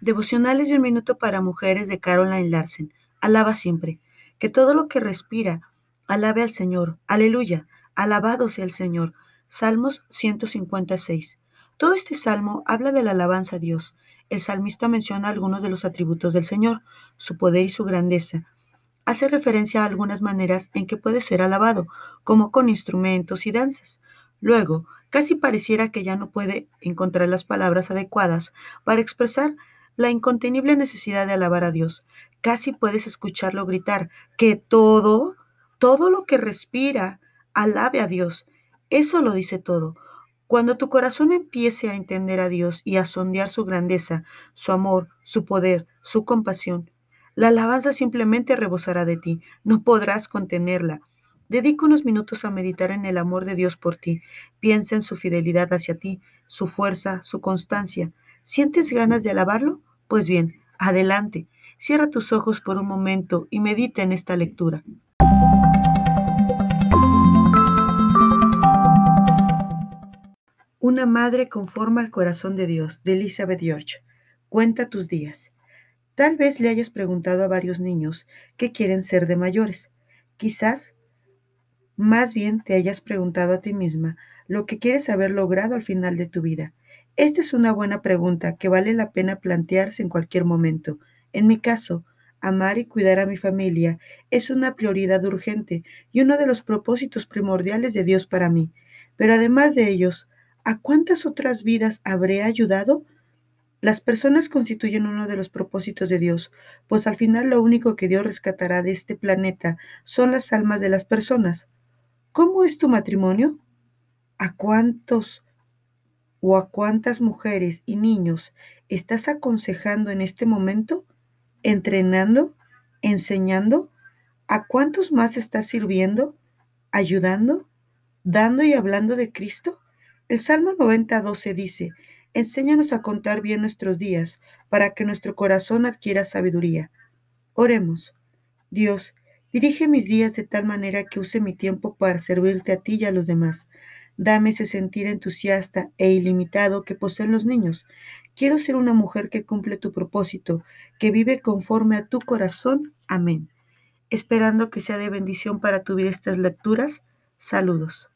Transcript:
Devocionales de un minuto para mujeres de Caroline Larsen. Alaba siempre. Que todo lo que respira, alabe al Señor. Aleluya. Alabado sea el Señor. Salmos 156. Todo este salmo habla de la alabanza a Dios. El salmista menciona algunos de los atributos del Señor, su poder y su grandeza. Hace referencia a algunas maneras en que puede ser alabado, como con instrumentos y danzas. Luego, casi pareciera que ya no puede encontrar las palabras adecuadas para expresar la incontenible necesidad de alabar a Dios. Casi puedes escucharlo gritar que todo, todo lo que respira, alabe a Dios. Eso lo dice todo. Cuando tu corazón empiece a entender a Dios y a sondear su grandeza, su amor, su poder, su compasión, la alabanza simplemente rebosará de ti, no podrás contenerla. Dedica unos minutos a meditar en el amor de Dios por ti. Piensa en su fidelidad hacia ti, su fuerza, su constancia. ¿Sientes ganas de alabarlo? Pues bien, adelante. Cierra tus ojos por un momento y medita en esta lectura. Una madre conforma al corazón de Dios, de Elizabeth George. Cuenta tus días. Tal vez le hayas preguntado a varios niños qué quieren ser de mayores. Quizás más bien te hayas preguntado a ti misma lo que quieres haber logrado al final de tu vida. Esta es una buena pregunta que vale la pena plantearse en cualquier momento. En mi caso, amar y cuidar a mi familia es una prioridad urgente y uno de los propósitos primordiales de Dios para mí. Pero además de ellos, ¿a cuántas otras vidas habré ayudado? Las personas constituyen uno de los propósitos de Dios, pues al final lo único que Dios rescatará de este planeta son las almas de las personas. ¿Cómo es tu matrimonio? ¿A cuántos o a cuántas mujeres y niños estás aconsejando en este momento, entrenando, enseñando, a cuántos más estás sirviendo, ayudando, dando y hablando de Cristo. El Salmo 90, 12 dice, enséñanos a contar bien nuestros días para que nuestro corazón adquiera sabiduría. Oremos. Dios, dirige mis días de tal manera que use mi tiempo para servirte a ti y a los demás. Dame ese sentir entusiasta e ilimitado que poseen los niños. Quiero ser una mujer que cumple tu propósito, que vive conforme a tu corazón. Amén. Esperando que sea de bendición para tu vida estas lecturas. Saludos.